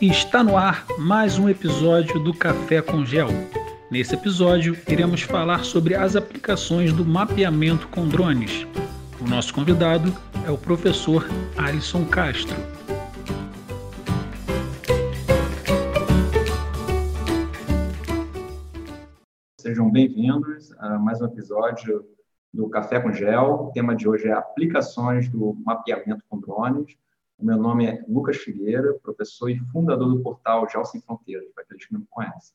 Está no ar mais um episódio do Café com Gel. Nesse episódio, iremos falar sobre as aplicações do mapeamento com drones. O nosso convidado é o professor Alisson Castro. Sejam bem-vindos a mais um episódio do Café com Gel. O tema de hoje é aplicações do mapeamento com drones. O meu nome é Lucas Figueira, professor e fundador do portal Gel Sem Fronteiras, para aqueles que não me conhecem.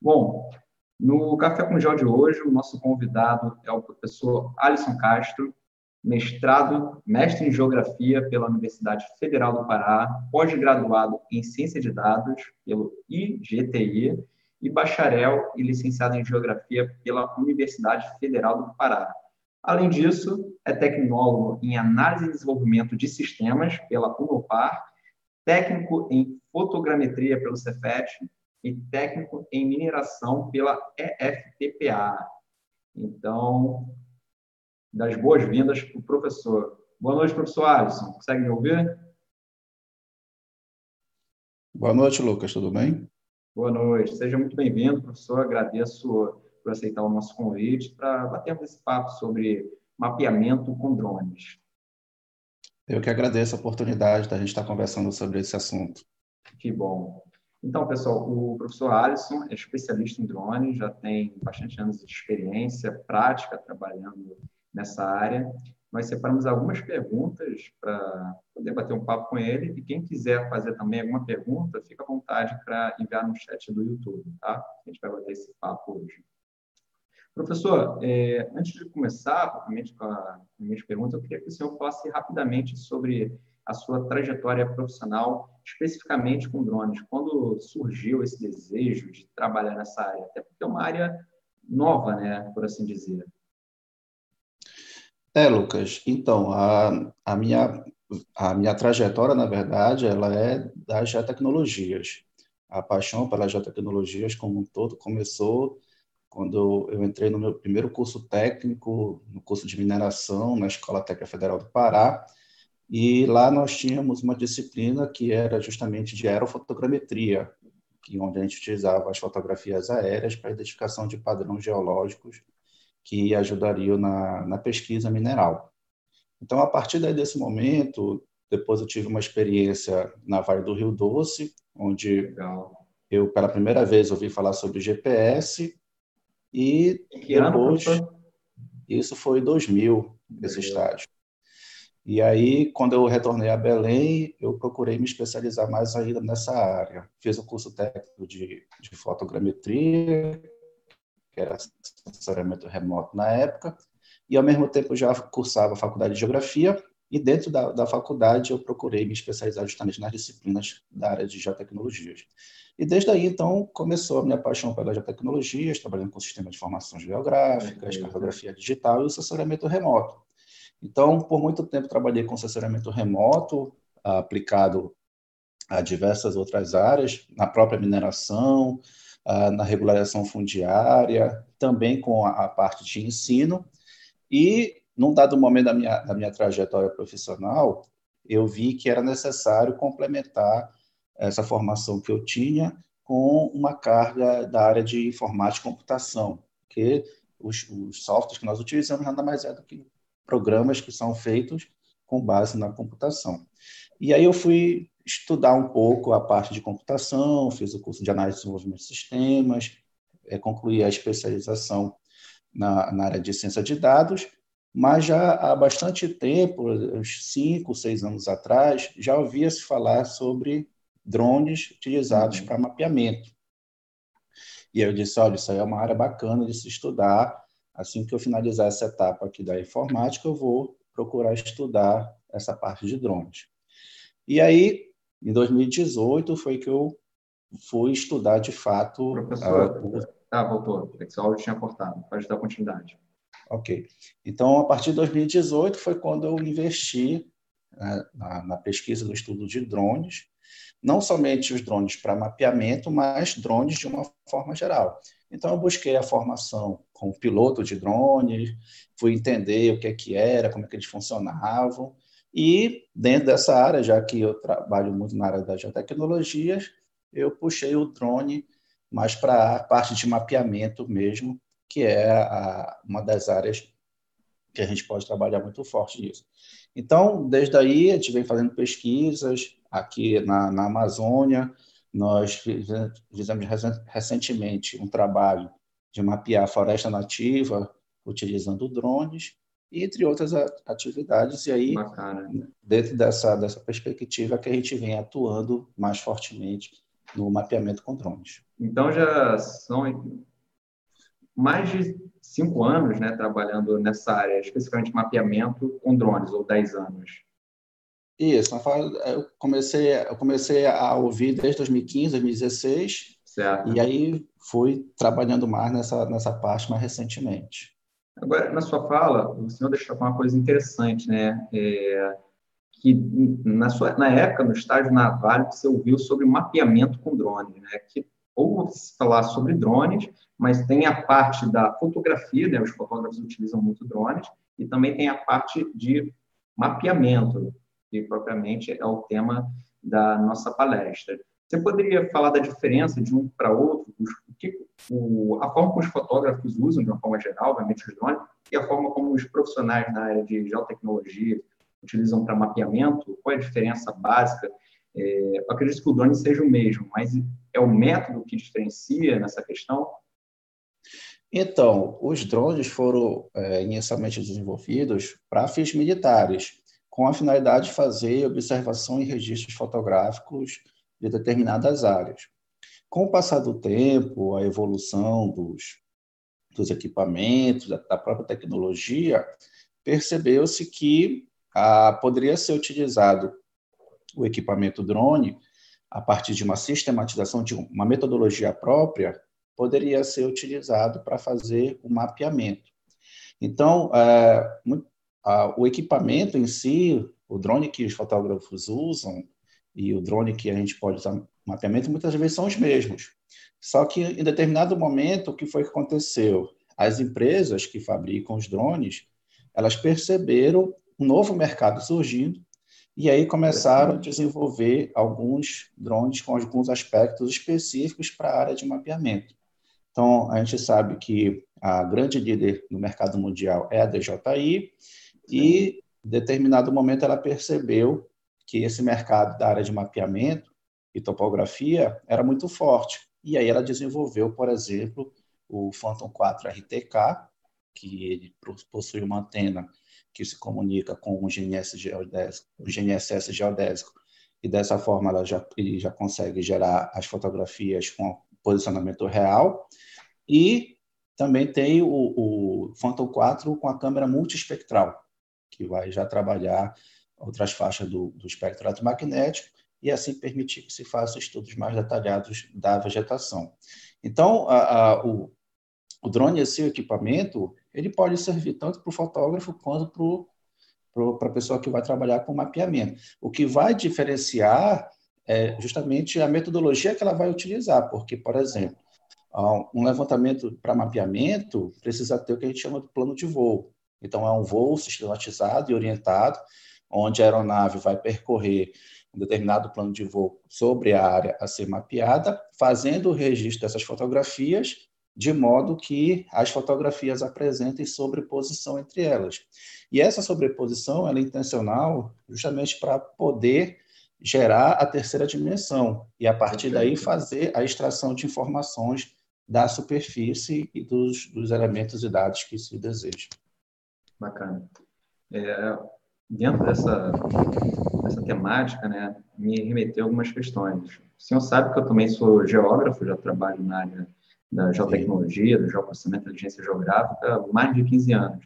Bom, no Café com Gel de hoje, o nosso convidado é o professor Alisson Castro, mestrado, mestre em Geografia pela Universidade Federal do Pará, pós-graduado em Ciência de Dados pelo IGTI e bacharel e licenciado em Geografia pela Universidade Federal do Pará. Além disso, é tecnólogo em análise e desenvolvimento de sistemas pela Unopar, técnico em fotogrametria pelo Cefet e técnico em mineração pela EFTPA. Então, das boas-vindas para o professor. Boa noite, professor Alisson. Consegue me ouvir? Boa noite, Lucas. Tudo bem? Boa noite. Seja muito bem-vindo, professor. Agradeço por aceitar o nosso convite para batermos esse papo sobre mapeamento com drones. Eu que agradeço a oportunidade da gente estar conversando sobre esse assunto. Que bom. Então, pessoal, o professor Alisson é especialista em drones, já tem bastante anos de experiência prática trabalhando nessa área. Nós separamos algumas perguntas para poder bater um papo com ele e quem quiser fazer também alguma pergunta, fica à vontade para enviar no chat do YouTube, tá? A gente vai bater esse papo hoje. Professor, é, antes de começar, propriamente com a minha pergunta, eu queria que o senhor falasse rapidamente sobre a sua trajetória profissional, especificamente com drones. Quando surgiu esse desejo de trabalhar nessa área? Até porque é uma área nova, né, por assim dizer. É, Lucas. Então, a, a, minha, a minha trajetória, na verdade, ela é das geotecnologias. A paixão pelas geotecnologias como um todo começou quando eu entrei no meu primeiro curso técnico, no curso de mineração, na Escola Técnica Federal do Pará, e lá nós tínhamos uma disciplina que era justamente de aerofotogrametria, que onde a gente utilizava as fotografias aéreas para identificação de padrões geológicos que ajudariam na, na pesquisa mineral. Então, a partir desse momento, depois eu tive uma experiência na Vale do Rio Doce, onde Legal. eu, pela primeira vez, ouvi falar sobre GPS e que depois, ano, isso foi 2000, esse estágio. E aí, quando eu retornei a Belém, eu procurei me especializar mais ainda nessa área. Fiz o curso técnico de, de fotogrametria, que era sensoriamento remoto na época, e ao mesmo tempo já cursava a faculdade de geografia, e dentro da, da faculdade eu procurei me especializar justamente nas disciplinas da área de geotecnologias. E desde aí, então, começou a minha paixão pelas geotecnologias, trabalhando com sistema de informação geográficas, cartografia digital e o sensoriamento remoto. Então, por muito tempo, trabalhei com sensoriamento remoto, aplicado a diversas outras áreas, na própria mineração, na regularização fundiária, também com a parte de ensino. E, num dado momento da minha, da minha trajetória profissional, eu vi que era necessário complementar essa formação que eu tinha com uma carga da área de informática e computação, que os, os softwares que nós utilizamos nada mais é do que programas que são feitos com base na computação. E aí eu fui estudar um pouco a parte de computação, fiz o curso de análise e desenvolvimento de sistemas, é, concluí a especialização na, na área de ciência de dados, mas já há bastante tempo, uns cinco, seis anos atrás, já ouvia-se falar sobre drones utilizados uhum. para mapeamento. E eu disse, olha, isso aí é uma área bacana de se estudar. Assim que eu finalizar essa etapa aqui da informática, eu vou procurar estudar essa parte de drones. E aí, em 2018, foi que eu fui estudar de fato... Professor, a... ah, voltou. É seu áudio tinha cortado. Pode dar continuidade. Ok. Então, a partir de 2018 foi quando eu investi né, na, na pesquisa do estudo de drones não somente os drones para mapeamento, mas drones de uma forma geral. Então, eu busquei a formação como piloto de drones, fui entender o que, é que era, como é que eles funcionavam, e dentro dessa área, já que eu trabalho muito na área das geotecnologias, eu puxei o drone mais para a parte de mapeamento mesmo, que é a, uma das áreas que a gente pode trabalhar muito forte nisso. Então, desde aí, a gente vem fazendo pesquisas aqui na, na Amazônia. Nós fizemos recentemente um trabalho de mapear a floresta nativa utilizando drones, entre outras atividades. E aí, Bacana. dentro dessa, dessa perspectiva, que a gente vem atuando mais fortemente no mapeamento com drones. Então, já são mais de cinco anos né, trabalhando nessa área, especificamente mapeamento com drones, ou dez anos. Isso, eu comecei, eu comecei a ouvir desde 2015, 2016, certo. e aí fui trabalhando mais nessa, nessa parte mais recentemente. Agora, na sua fala, o senhor deixou uma coisa interessante, né? É, que na, sua, na época, no estágio naval, você ouviu sobre mapeamento com drones, né? Que ou falar sobre drones, mas tem a parte da fotografia, né? os fotógrafos utilizam muito drones, e também tem a parte de mapeamento, que propriamente é o tema da nossa palestra. Você poderia falar da diferença de um para outro, o que, o, a forma como os fotógrafos usam, de uma forma geral, obviamente, os drones, e a forma como os profissionais na área de geotecnologia utilizam para mapeamento? Qual é a diferença básica? É, acredito que o drone seja o mesmo, mas é o método que diferencia nessa questão? Então, os drones foram é, inicialmente desenvolvidos para fins militares, com a finalidade de fazer observação e registros fotográficos de determinadas áreas. Com o passar do tempo, a evolução dos, dos equipamentos, da, da própria tecnologia, percebeu-se que ah, poderia ser utilizado o equipamento drone a partir de uma sistematização de uma metodologia própria, poderia ser utilizado para fazer o mapeamento. Então, é, o equipamento em si, o drone que os fotógrafos usam e o drone que a gente pode usar no mapeamento, muitas vezes são os mesmos. Só que, em determinado momento, o que foi que aconteceu? As empresas que fabricam os drones, elas perceberam um novo mercado surgindo e aí começaram a desenvolver alguns drones com alguns aspectos específicos para a área de mapeamento. Então, a gente sabe que a grande líder no mercado mundial é a DJI, e em determinado momento ela percebeu que esse mercado da área de mapeamento e topografia era muito forte. E aí ela desenvolveu, por exemplo, o Phantom 4 RTK, que possui uma antena que se comunica com o GNSS geodésico, o GNSS geodésico, e dessa forma ela já, já consegue gerar as fotografias com posicionamento real. E também tem o, o Phantom 4 com a câmera multiespectral, que vai já trabalhar outras faixas do, do espectro eletromagnético e assim permitir que se façam estudos mais detalhados da vegetação. Então, a, a, o, o drone, esse equipamento, ele pode servir tanto para o fotógrafo quanto para a pessoa que vai trabalhar com mapeamento. O que vai diferenciar é justamente a metodologia que ela vai utilizar, porque, por exemplo, um levantamento para mapeamento precisa ter o que a gente chama de plano de voo. Então, é um voo sistematizado e orientado, onde a aeronave vai percorrer um determinado plano de voo sobre a área a ser mapeada, fazendo o registro dessas fotografias de modo que as fotografias apresentem sobreposição entre elas. E essa sobreposição é intencional justamente para poder gerar a terceira dimensão e, a partir daí, fazer a extração de informações da superfície e dos, dos elementos e dados que se deseja. Bacana. É, dentro dessa, dessa temática, né, me remeteu algumas questões. O senhor sabe que eu também sou geógrafo, já trabalho na área da geotecnologia, do geoprocessamento de inteligência geográfica, mais de 15 anos.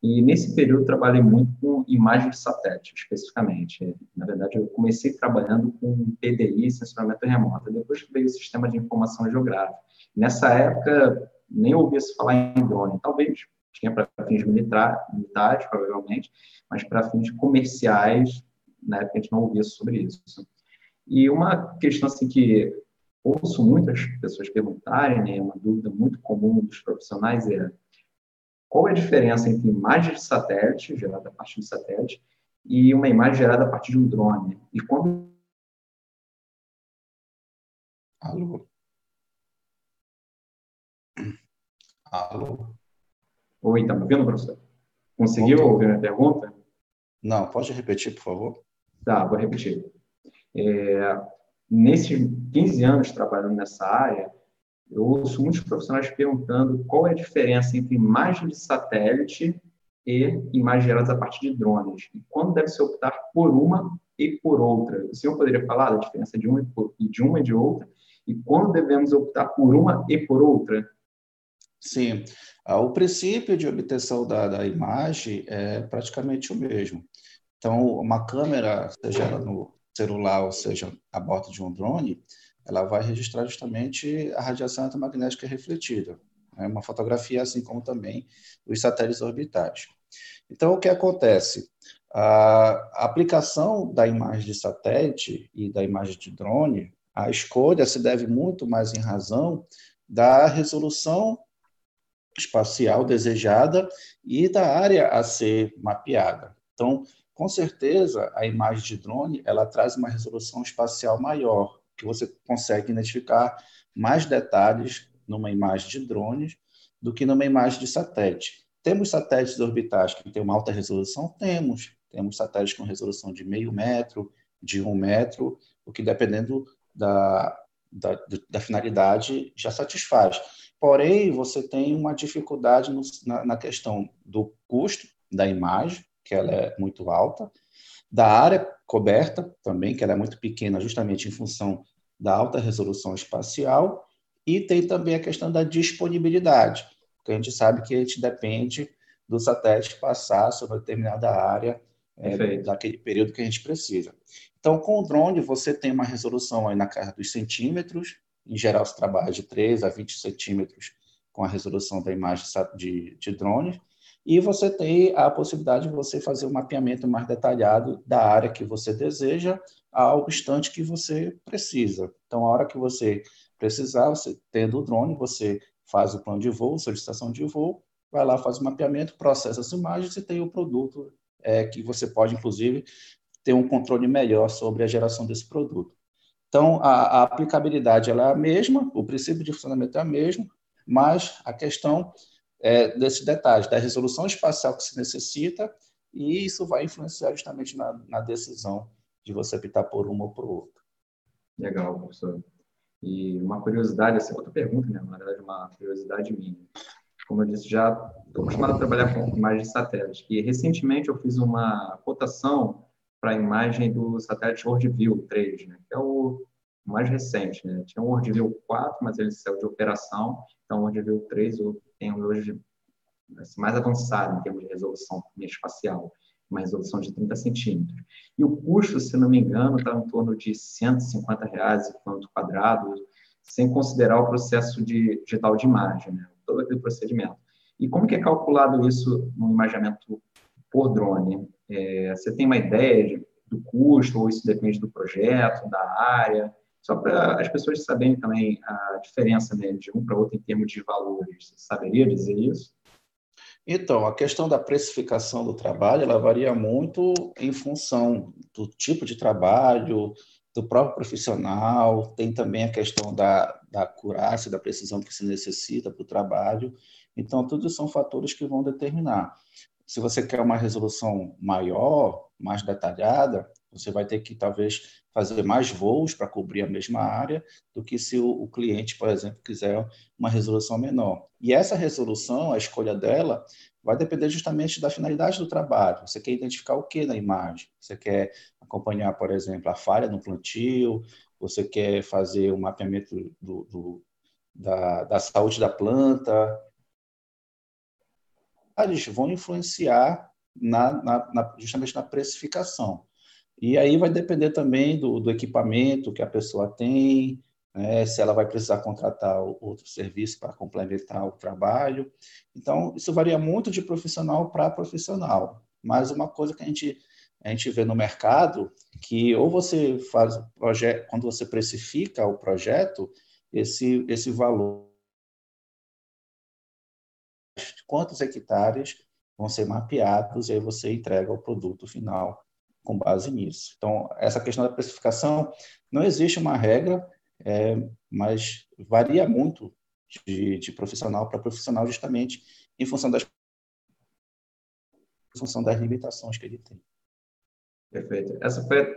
E nesse período trabalhei muito com imagem de satélite, especificamente. Na verdade, eu comecei trabalhando com PDI, sensoramento remoto. Depois veio o sistema de informação geográfica. Nessa época, nem ouvia se falar em drone. Talvez tinha para fins militar, militares, provavelmente, mas para fins comerciais, na época a gente não ouvia sobre isso. E uma questão assim que ouço muitas pessoas perguntarem, né, uma dúvida muito comum dos profissionais é qual é a diferença entre imagem de satélite, gerada a partir de satélite, e uma imagem gerada a partir de um drone? E quando Alô? Alô? Oi, está me ouvindo, professor? Conseguiu ouvir a minha pergunta? Não, pode repetir, por favor? Tá, vou repetir. É, nesses 15 anos trabalhando nessa área, eu ouço muitos profissionais perguntando qual é a diferença entre imagem de satélite e imagens geradas a partir de drones. E quando deve se optar por uma e por outra? O senhor poderia falar da diferença de uma e de uma e de outra? E quando devemos optar por uma e por outra? Sim, ah, o princípio de obtenção da, da imagem é praticamente o mesmo. Então, uma câmera, seja ela no celular ou seja a bordo de um drone, ela vai registrar justamente a radiação eletromagnética refletida. É uma fotografia, assim como também os satélites orbitais. Então, o que acontece? A aplicação da imagem de satélite e da imagem de drone, a escolha se deve muito mais em razão da resolução espacial desejada e da área a ser mapeada. Então, com certeza, a imagem de drone ela traz uma resolução espacial maior, que você consegue identificar mais detalhes numa imagem de drone do que numa imagem de satélite. Temos satélites orbitais que têm uma alta resolução? Temos. Temos satélites com resolução de meio metro, de um metro, o que dependendo da, da, da finalidade já satisfaz. Porém, você tem uma dificuldade no, na, na questão do custo da imagem, que ela é muito alta, da área coberta também, que ela é muito pequena, justamente em função da alta resolução espacial, e tem também a questão da disponibilidade, porque a gente sabe que a gente depende do satélite passar sobre determinada área é, daquele período que a gente precisa. Então, com o drone, você tem uma resolução aí na casa dos centímetros, em geral, se trabalha de 3 a 20 centímetros com a resolução da imagem de, de drone, e você tem a possibilidade de você fazer um mapeamento mais detalhado da área que você deseja ao instante que você precisa. Então, a hora que você precisar, você tendo o drone, você faz o plano de voo, solicitação de voo, vai lá, faz o mapeamento, processa as imagens e tem o produto é, que você pode, inclusive, ter um controle melhor sobre a geração desse produto. Então, a, a aplicabilidade é a mesma, o princípio de funcionamento é o mesmo, mas a questão é desses detalhes, da resolução espacial que se necessita, e isso vai influenciar justamente na, na decisão de você optar por uma ou por outra. Legal, professor. E uma curiosidade, essa outra pergunta, né? na verdade, uma curiosidade minha. Como eu disse, já estou acostumado a trabalhar com imagens de satélite. E recentemente eu fiz uma cotação para a imagem do satélite WorldView 3, né? que é o mais recente. Né? Tinha o WorldView 4, mas ele saiu de operação. Então, o WorldView 3 eu tenho hoje assim, mais avançado em termos de resolução espacial uma resolução de 30 centímetros. E o custo, se não me engano, está em torno de 150 reais quanto quadrado, sem considerar o processo de digital de imagem, né? todo aquele procedimento. E como que é calculado isso no imaginamento por drone? É, você tem uma ideia de, do custo, ou isso depende do projeto, da área? Só para as pessoas saberem também a diferença né, de um para outro em termos de valores. Você saberia dizer isso? Então, a questão da precificação do trabalho, ela varia muito em função do tipo de trabalho, do próprio profissional, tem também a questão da, da acurácia, da precisão que se necessita para o trabalho. Então, tudo são fatores que vão determinar. Se você quer uma resolução maior, mais detalhada, você vai ter que talvez fazer mais voos para cobrir a mesma área do que se o, o, cliente, por exemplo, quiser uma resolução menor. E essa resolução, a escolha dela, vai depender justamente da finalidade do trabalho. Você quer identificar o que na imagem? Você quer acompanhar, por exemplo, a falha no plantio? Você quer fazer o um mapeamento do, do, da, da saúde da planta? Eles vão influenciar na, na, na, justamente na precificação. E aí vai depender também do, do equipamento que a pessoa tem, né, se ela vai precisar contratar outro serviço para complementar o trabalho. Então, isso varia muito de profissional para profissional. Mas uma coisa que a gente, a gente vê no mercado, que ou você faz projeto, quando você precifica o projeto, esse, esse valor quantos hectares vão ser mapeados e aí você entrega o produto final com base nisso. Então, essa questão da precificação, não existe uma regra, é, mas varia muito de, de profissional para profissional, justamente em função das em função das limitações que ele tem. Perfeito. Essa foi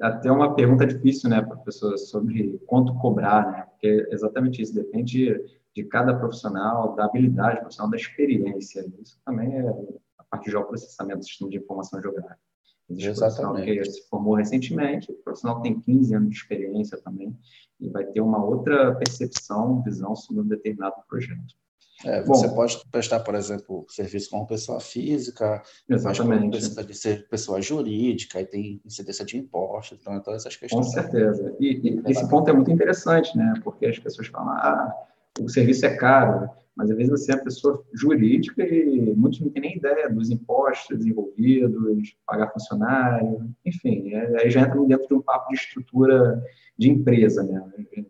até uma pergunta difícil, né, professor, sobre quanto cobrar, né? Porque é exatamente isso, depende de cada profissional, da habilidade profissional, da experiência. Isso também é a parte de geoprocessamento do sistema de informação geográfica. Existe Exatamente. que se formou recentemente, o profissional tem 15 anos de experiência também, e vai ter uma outra percepção, visão sobre um determinado projeto. É, você Bom, pode prestar, por exemplo, serviço como pessoa física, exatamente. mas precisa de ser pessoa jurídica, e tem incidência de impostos, então todas essas questões. Com certeza. E, e esse ponto é muito interessante, né? Porque as pessoas falam, ah, o serviço é caro, mas às vezes você é pessoa jurídica e muitos não têm nem ideia dos impostos envolvidos, pagar funcionário, enfim, é, aí já entra dentro de um papo de estrutura de empresa, né?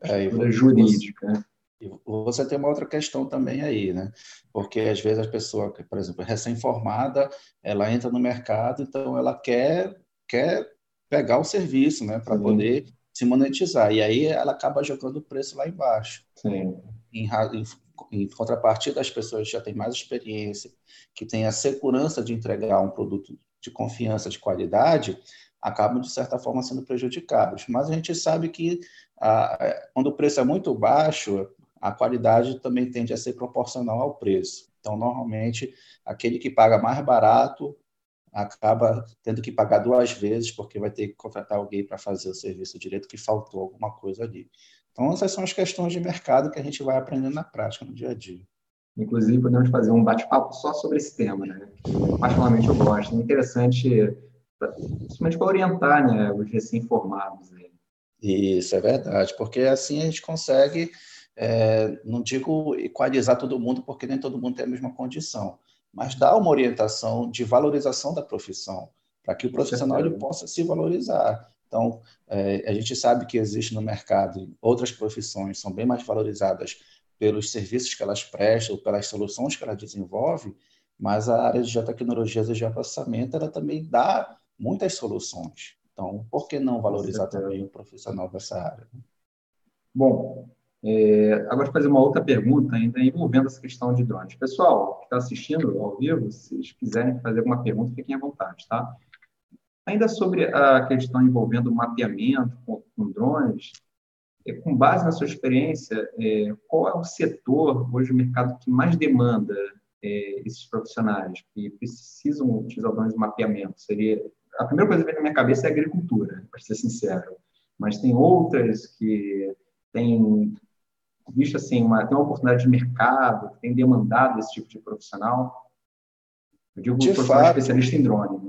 É, estrutura é, jurídica. Você, e você tem uma outra questão também aí, né? Porque às vezes a pessoa, por exemplo, recém-formada, ela entra no mercado, então ela quer quer pegar o serviço, né, para poder se monetizar. E aí ela acaba jogando o preço lá embaixo. Sim. Em, em, em contrapartida, as pessoas já têm mais experiência, que têm a segurança de entregar um produto de confiança, de qualidade, acabam, de certa forma, sendo prejudicados. Mas a gente sabe que a, quando o preço é muito baixo, a qualidade também tende a ser proporcional ao preço. Então, normalmente, aquele que paga mais barato acaba tendo que pagar duas vezes, porque vai ter que contratar alguém para fazer o serviço direito que faltou alguma coisa ali. Então, essas são as questões de mercado que a gente vai aprendendo na prática, no dia a dia. Inclusive, podemos fazer um bate-papo só sobre esse tema, né? Que, particularmente, eu gosto. É interessante, principalmente para orientar né, os recém-formados. Isso, é verdade, porque assim a gente consegue é, não digo equalizar todo mundo, porque nem todo mundo tem a mesma condição, mas dar uma orientação de valorização da profissão, para que o profissional ele possa se valorizar. Então, é, a gente sabe que existe no mercado outras profissões são bem mais valorizadas pelos serviços que elas prestam, pelas soluções que elas desenvolvem, mas a área de geotecnologias e geoprocessamento ela também dá muitas soluções. Então, por que não valorizar também o profissional dessa área? Bom, é, agora, fazer uma outra pergunta, ainda envolvendo essa questão de drones. Pessoal que está assistindo ao vivo, se vocês quiserem fazer alguma pergunta, fiquem à vontade, tá? Ainda sobre a questão envolvendo mapeamento com, com drones, é, com base na sua experiência, é, qual é o setor hoje do mercado que mais demanda é, esses profissionais que precisam utilizar drones de mapeamento? Seria a primeira coisa que vem na minha cabeça é a agricultura, para ser sincero, mas tem outras que têm visto assim, uma, tem uma oportunidade de mercado, tem demandado esse tipo de profissional? Eu digo de profissional fato, especialista em drone.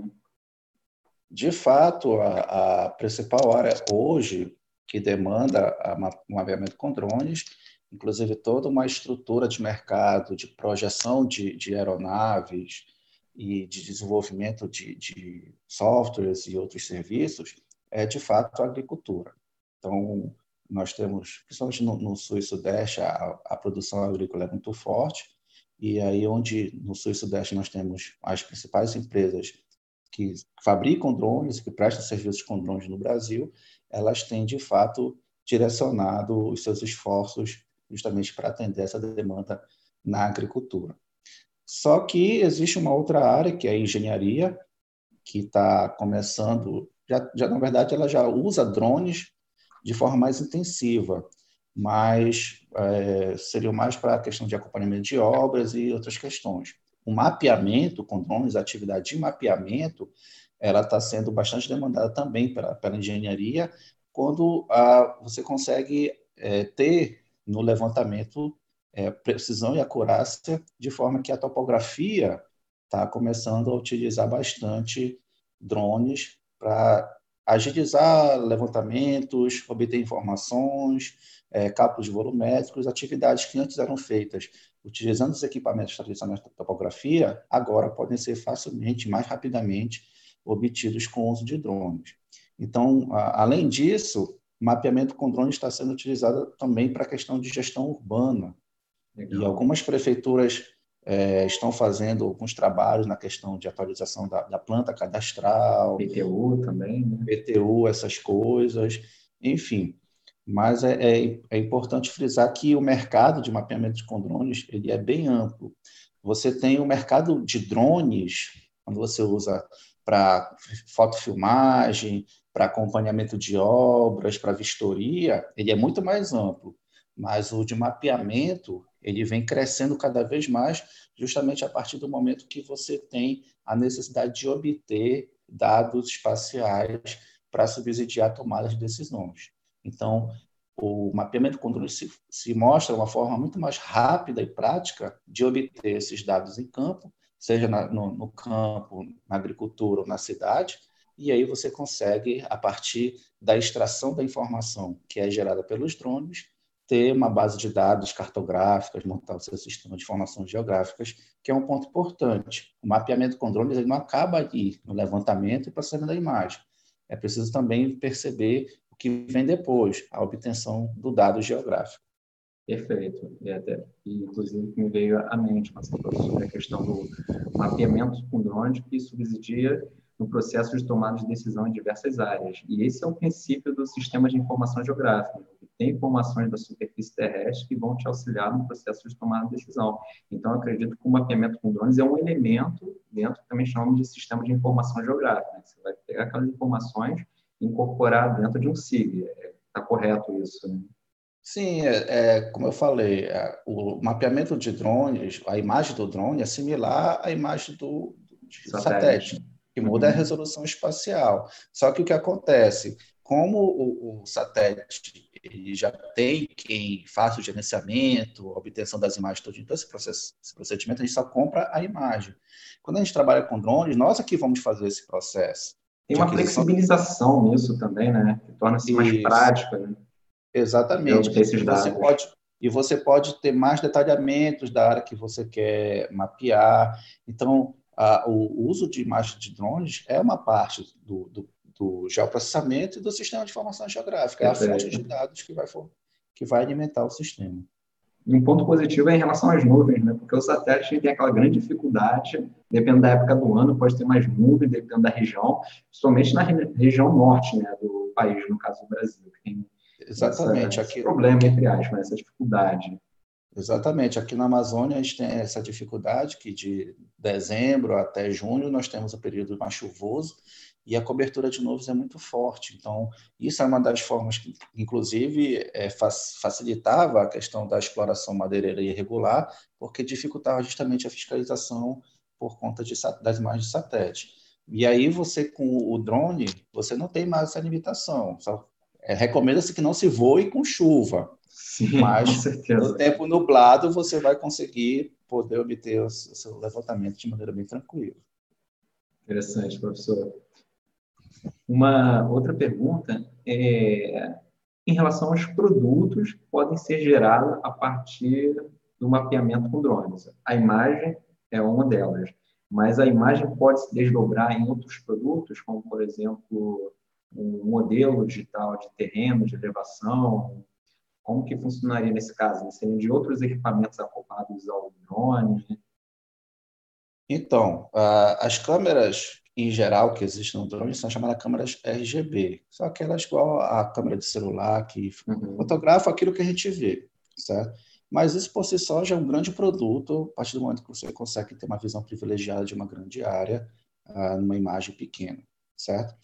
De fato, a, a, principal área hoje que demanda um mapeamento com drones, inclusive toda uma estrutura de mercado, de projeção de, de aeronaves e de desenvolvimento de, de softwares e outros serviços, é de fato a agricultura. Então, nós temos, principalmente no, no sul e sudeste, a, a, produção agrícola é muito forte, e aí onde no sul e sudeste nós temos as principais empresas que fabricam drones, que prestam serviços com drones no Brasil, elas têm, de fato, direcionado os seus esforços justamente para atender essa demanda na agricultura. Só que existe uma outra área, que é a engenharia, que está começando, já, já, na verdade, ela já usa drones de forma mais intensiva, mas é, seriam mais para a questão de acompanhamento de obras e outras questões. O mapeamento com drones, a atividade de mapeamento, ela está sendo bastante demandada também pela, pela engenharia, quando a, você consegue é, ter no levantamento é, precisão e acurácia, de forma que a topografia está começando a utilizar bastante drones para agilizar levantamentos, obter informações, é, cálculos volumétricos, atividades que antes eram feitas utilizando os equipamentos tradicionais da topografia, agora podem ser facilmente, mais rapidamente, obtidos com o uso de drones. Então, a, além disso, mapeamento com drones está sendo utilizado também para a questão de gestão urbana. Legal. E algumas prefeituras é, estão fazendo alguns trabalhos na questão de atualização da, da planta cadastral. PTU também, né? PTU, essas coisas, enfim. Mas é, é, é, importante frisar que o mercado de mapeamento com drones ele é bem amplo. Você tem o mercado de drones, quando você usa para fotofilmagem, para acompanhamento de obras, para vistoria, ele é muito mais amplo. Mas o de mapeamento, ele vem crescendo cada vez mais, justamente a partir do momento que você tem a necessidade de obter dados espaciais para subsidiar tomadas de decisões. Então, o mapeamento com drone se, se mostra uma forma muito mais rápida e prática de obter esses dados em campo, seja na, no, no campo, na agricultura ou na cidade, e aí você consegue, a partir da extração da informação que é gerada pelos drones, ter uma base de dados cartográficas, montar o seu sistema de informações geográficas, que é um ponto importante. O mapeamento com drones ele não acaba aí no levantamento e processamento da imagem. É preciso também perceber que vem depois, a obtenção do dado geográfico. Perfeito. E até, inclusive, me veio à mente, sobre a questão do mapeamento com drone que subsidia no processo de tomada de decisão em diversas áreas. E esse é o princípio do sistema de informação geográfica. Tem informações da superfície terrestre que vão te auxiliar no processo de tomada de decisão. Então, acredito que o mapeamento com drones é um elemento dentro que também chamamos de sistema de informação geográfica. Você vai pegar aquelas informações incorporar dentro de um SIG. Está correto isso? Né? Sim, é, é, como eu falei, é, o mapeamento de drones, a imagem do drone é similar à imagem do, do satélite. que muda uhum. a resolução espacial. Só que o que acontece, como o, o satélite ele já tem quem faça o gerenciamento, a obtenção das imagens, todo então esse, processo, esse procedimento, a gente só compra a imagem. Quando a gente trabalha com drones, nós aqui vamos fazer esse processo. Tem uma flexibilização nisso também, né? Que torna-se mais prática. Né? Exatamente. E você, pode, e você pode ter mais detalhamentos da área que você quer mapear. Então, a, o uso de imagens de drones é uma parte do, do, do geoprocessamento e do sistema de informação geográfica. É a fonte de dados que vai, que vai alimentar o sistema. E um ponto positivo é em relação às nuvens, né? Porque o satélite tem aquela grande dificuldade, dependendo da época do ano, pode ter mais nuvens, dependendo da região, principalmente na região norte, né, do país, no caso do Brasil, que tem Exatamente. Essa, aqui... esse problema, entre aspas, essa dificuldade. Exatamente. Aqui na Amazônia a gente tem essa dificuldade que de dezembro até junho nós temos o período mais chuvoso e a cobertura de nuvens é muito forte. Então, isso é uma das formas que, inclusive, é, facilitava a questão da exploração madeireira irregular, porque dificultava justamente a fiscalização por conta de, das imagens de satélite. E aí você, com o drone, você não tem mais essa limitação. É, Recomenda-se que não se voe com chuva, Sim, mas no tempo nublado você vai conseguir poder obter o seu levantamento de maneira bem tranquila. Interessante, professor. Uma outra pergunta é em relação aos produtos que podem ser gerados a partir do mapeamento com drones. A imagem é uma delas, mas a imagem pode se desdobrar em outros produtos, como, por exemplo, um modelo digital de terreno, de elevação. Como que funcionaria nesse caso? Seriam de outros equipamentos acoplados ao drone? Então, as câmeras em geral, que existem no drone são chamadas câmeras RGB. São aquelas igual a câmera de celular, que uhum. fotografa aquilo que a gente vê, certo? Mas isso por si só já é um grande produto, a partir do momento que você consegue ter uma visão privilegiada de uma grande área, uh, numa imagem pequena, certo?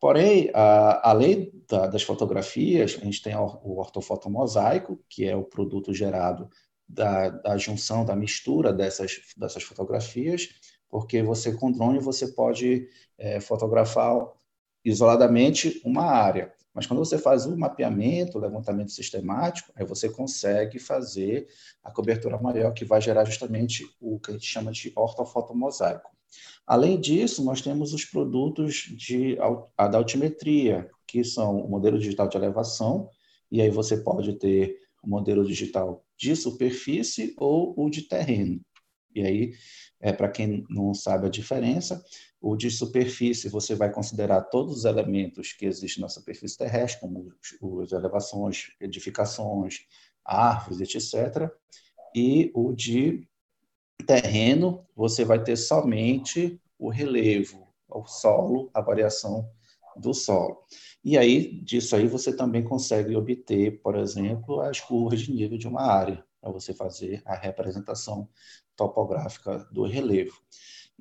Porém, além da, das fotografias, a gente tem o ortofotomosaico, que é o produto gerado da, da junção, da mistura dessas, dessas fotografias, porque você com drone você pode é, fotografar isoladamente uma área, mas quando você faz o mapeamento, o levantamento sistemático, aí você consegue fazer a cobertura maior que vai gerar justamente o que a gente chama de ortofotomosaico. Além disso, nós temos os produtos de, da altimetria, que são o modelo digital de elevação, e aí você pode ter o modelo digital de superfície ou o de terreno. E aí, é, para quem não sabe a diferença, o de superfície você vai considerar todos os elementos que existem na superfície terrestre, como as elevações, edificações, árvores, etc. E o de terreno, você vai ter somente o relevo, o solo, a variação do solo. E aí, disso aí, você também consegue obter, por exemplo, as curvas de nível de uma área, para você fazer a representação topográfica do relevo.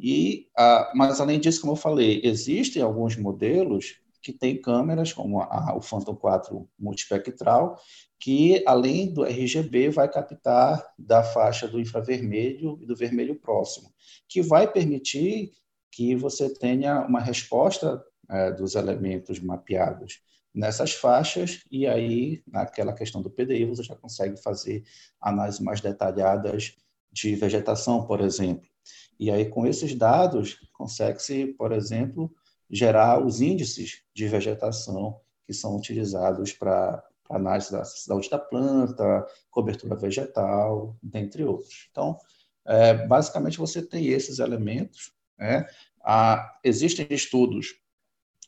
E, ah, mas, além disso, como eu falei, existem alguns modelos que têm câmeras, como a, o Phantom 4 multispectral, que, além do RGB, vai captar da faixa do infravermelho e do vermelho próximo, que vai permitir que você tenha uma resposta é, dos elementos mapeados nessas faixas, e aí, naquela questão do PDI, você já consegue fazer análises mais detalhadas de vegetação, por exemplo. E aí, com esses dados, consegue-se, por exemplo, gerar os índices de vegetação que são utilizados para análise da saúde da planta, cobertura vegetal, dentre outros. Então, é, basicamente, você tem esses elementos. Né? Ah, existem estudos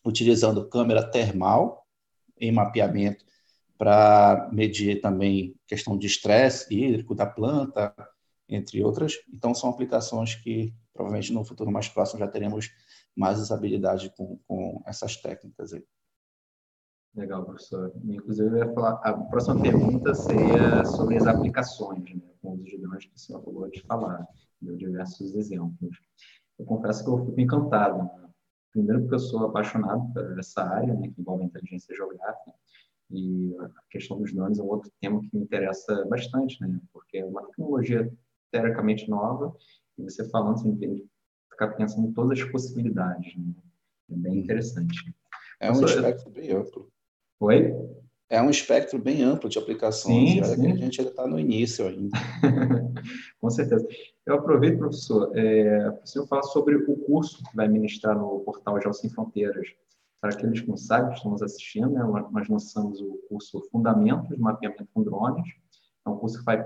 utilizando câmera termal em mapeamento para medir também questão de estresse hídrico da planta, entre outras. Então, são aplicações que provavelmente no futuro mais próximo já teremos mais usabilidade com, com essas técnicas aí. Legal, professor. Inclusive, eu ia falar, a próxima pergunta seria sobre as aplicações, né, com os drones que o senhor acabou de falar, deu diversos exemplos. Eu confesso que eu fico encantado. Né? Primeiro, porque eu sou apaixonado por essa área, né, que envolve inteligência geográfica, e a questão dos drones é um outro tema que me interessa bastante, né, porque é uma tecnologia teoricamente nova, e você falando, você entende, ficar pensando em todas as possibilidades. Né? É bem interessante. É um espectro bem amplo. Oi? É um espectro bem amplo de aplicações, sim, sim. a gente ainda está no início ainda. Com certeza. Eu aproveito, professor, é, o senhor falar sobre o curso que vai ministrar no portal Geo Sem Fronteiras. Para aqueles que não sabem, que estão nos assistindo, né, nós lançamos o curso Fundamentos de Mapeamento com Drones. É um curso que faz,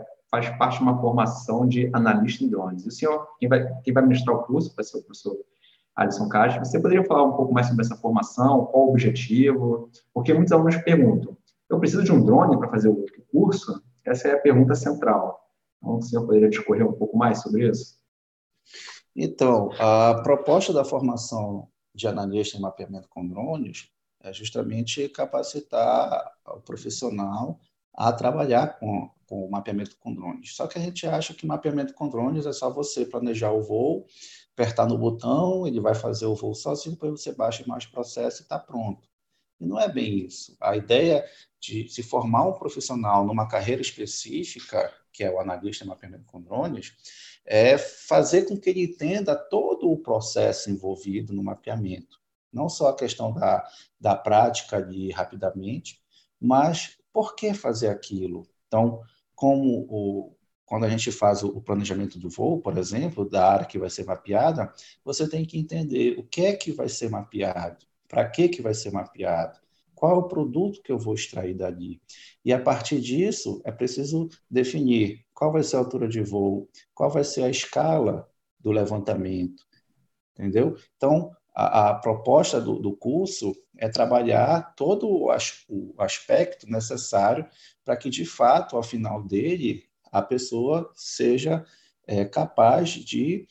parte de uma formação de analista em drones. E o senhor, quem vai, quem vai ministrar o curso, vai ser o professor Alisson Castro. Você poderia falar um pouco mais sobre essa formação, qual o objetivo? Porque muitos alunos perguntam, eu preciso de um drone para fazer o curso? Essa é a pergunta central. Então, o senhor poderia discorrer um pouco mais sobre isso? Então, a proposta da formação de analista em mapeamento com drones é justamente capacitar o profissional a trabalhar com, com mapeamento com drones. Só que a gente acha que mapeamento com drones é só você planejar o voo, apertar no botão, ele vai fazer o voo sozinho, depois você baixa mais processo e está pronto. E não é bem isso. A ideia de se formar um profissional numa carreira específica, que é o analista em mapeamento com drones, é fazer com que ele entenda todo o processo envolvido no mapeamento. Não só a questão da, da prática de rapidamente, mas por que fazer aquilo? Então, como o, quando a gente faz o planejamento do voo, por exemplo, da área que vai ser mapeada, você tem que entender o que é que vai ser mapeado, para que, que vai ser mapeado, qual é o produto que eu vou extrair dali. E a partir disso, é preciso definir qual vai ser a altura de voo, qual vai ser a escala do levantamento, entendeu? Então, a, a proposta do, do, curso é trabalhar todo o, as, o aspecto necessário para que, de fato, ao final dele, a pessoa seja é, capaz de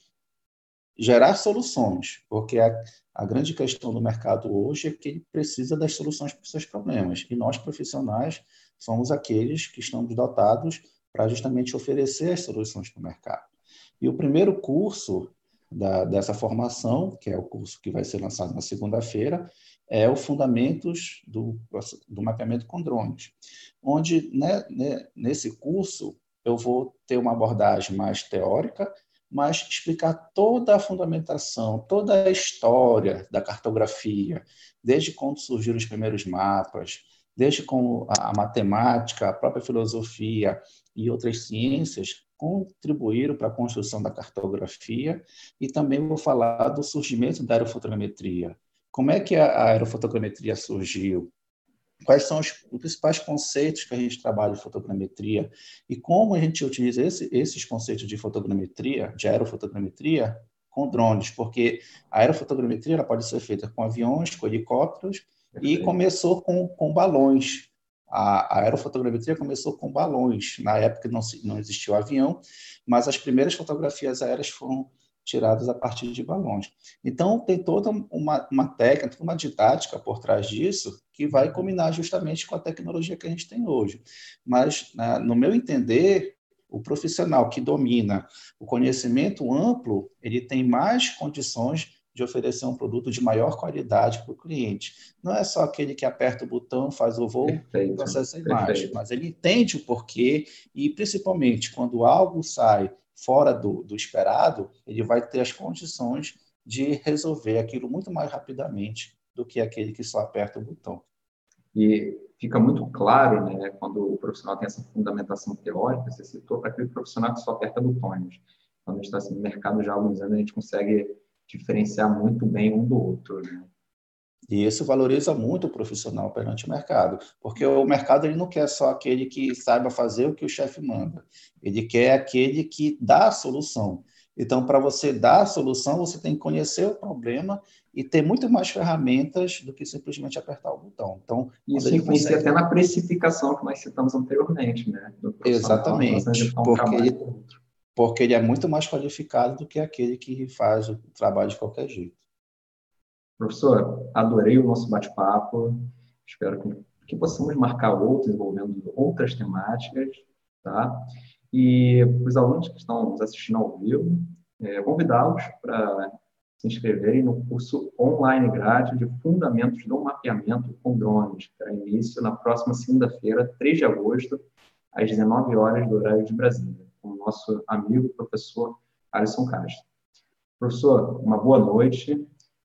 gerar soluções, porque a, a grande questão do mercado hoje é que ele precisa das soluções para os seus problemas, e nós, profissionais, somos aqueles que estamos dotados para justamente oferecer as soluções para o mercado. E o primeiro curso da, dessa formação, que é o curso que vai ser lançado na segunda-feira, é o Fundamentos do, do Mapeamento com Drones, onde né, né, nesse curso eu vou ter uma abordagem mais teórica, mas explicar toda a fundamentação, toda a história da cartografia, desde quando surgiram os primeiros mapas, desde como a matemática, a própria filosofia e outras ciências contribuíram para a construção da cartografia e também vou falar do surgimento da aerofotogrametria. Como é que a aerofotogrametria surgiu? quais são os, principais conceitos que a gente trabalha em fotogrametria e como a gente utiliza esse, esses conceitos de fotogrametria, de aerofotogrametria, com drones, porque a aerofotogrametria pode ser feita com aviões, com helicópteros, e começou com, com balões. A, a, aerofotogrametria começou com balões. Na época não, não existia o avião, mas as primeiras fotografias aéreas foram tiradas a partir de balões. Então, tem toda uma, uma técnica, uma didática por trás disso, que vai combinar justamente com a tecnologia que a gente tem hoje. Mas, né, no meu entender, o profissional que domina o conhecimento amplo, ele tem mais condições de oferecer um produto de maior qualidade para o cliente. Não é só aquele que aperta o botão, faz o voo e processa a imagem, perfeito. mas ele entende o porquê e, principalmente, quando algo sai fora do, do esperado, ele vai ter as condições de resolver aquilo muito mais rapidamente do que aquele que só aperta o botão. E fica muito claro, né, quando o profissional tem essa fundamentação teórica, você citou, para aquele profissional que só aperta botões. Quando a gente está assim, no mercado já há alguns anos, a gente consegue diferenciar muito bem um do outro. Né? E isso valoriza muito o profissional perante o mercado, porque o mercado ele não quer só aquele que saiba fazer o que o chefe manda, ele quer aquele que dá a solução. Então, para você dar a solução, você tem que conhecer o problema e ter muito mais ferramentas do que simplesmente apertar o botão. Então, isso influencia consegue... até na precificação que nós citamos anteriormente, né? Exatamente, porque ele, porque ele é muito mais qualificado do que aquele que faz o trabalho de qualquer jeito. Professor, adorei o nosso bate-papo. Espero que, que possamos marcar outros envolvendo outras temáticas, tá? E os alunos que estão nos assistindo ao vivo, é, convidá-los para se inscreverem no curso online grátis de Fundamentos do Mapeamento com Drones, que terá início na próxima segunda-feira, 3 de agosto, às 19 horas do horário de Brasília, com o nosso amigo professor Alisson Castro. Professor, uma boa noite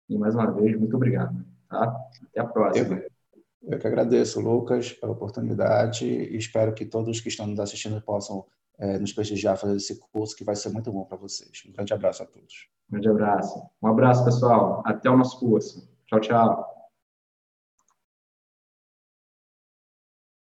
e mais uma vez, muito obrigado. Tá? Até a próxima. Eu, eu que agradeço, Lucas, pela oportunidade e espero que todos que estão nos assistindo possam é, nos prestigiar fazer esse curso, que vai ser muito bom para vocês. Um grande abraço a todos. Um grande abraço. Um abraço, pessoal. Até o nosso curso. Tchau, tchau.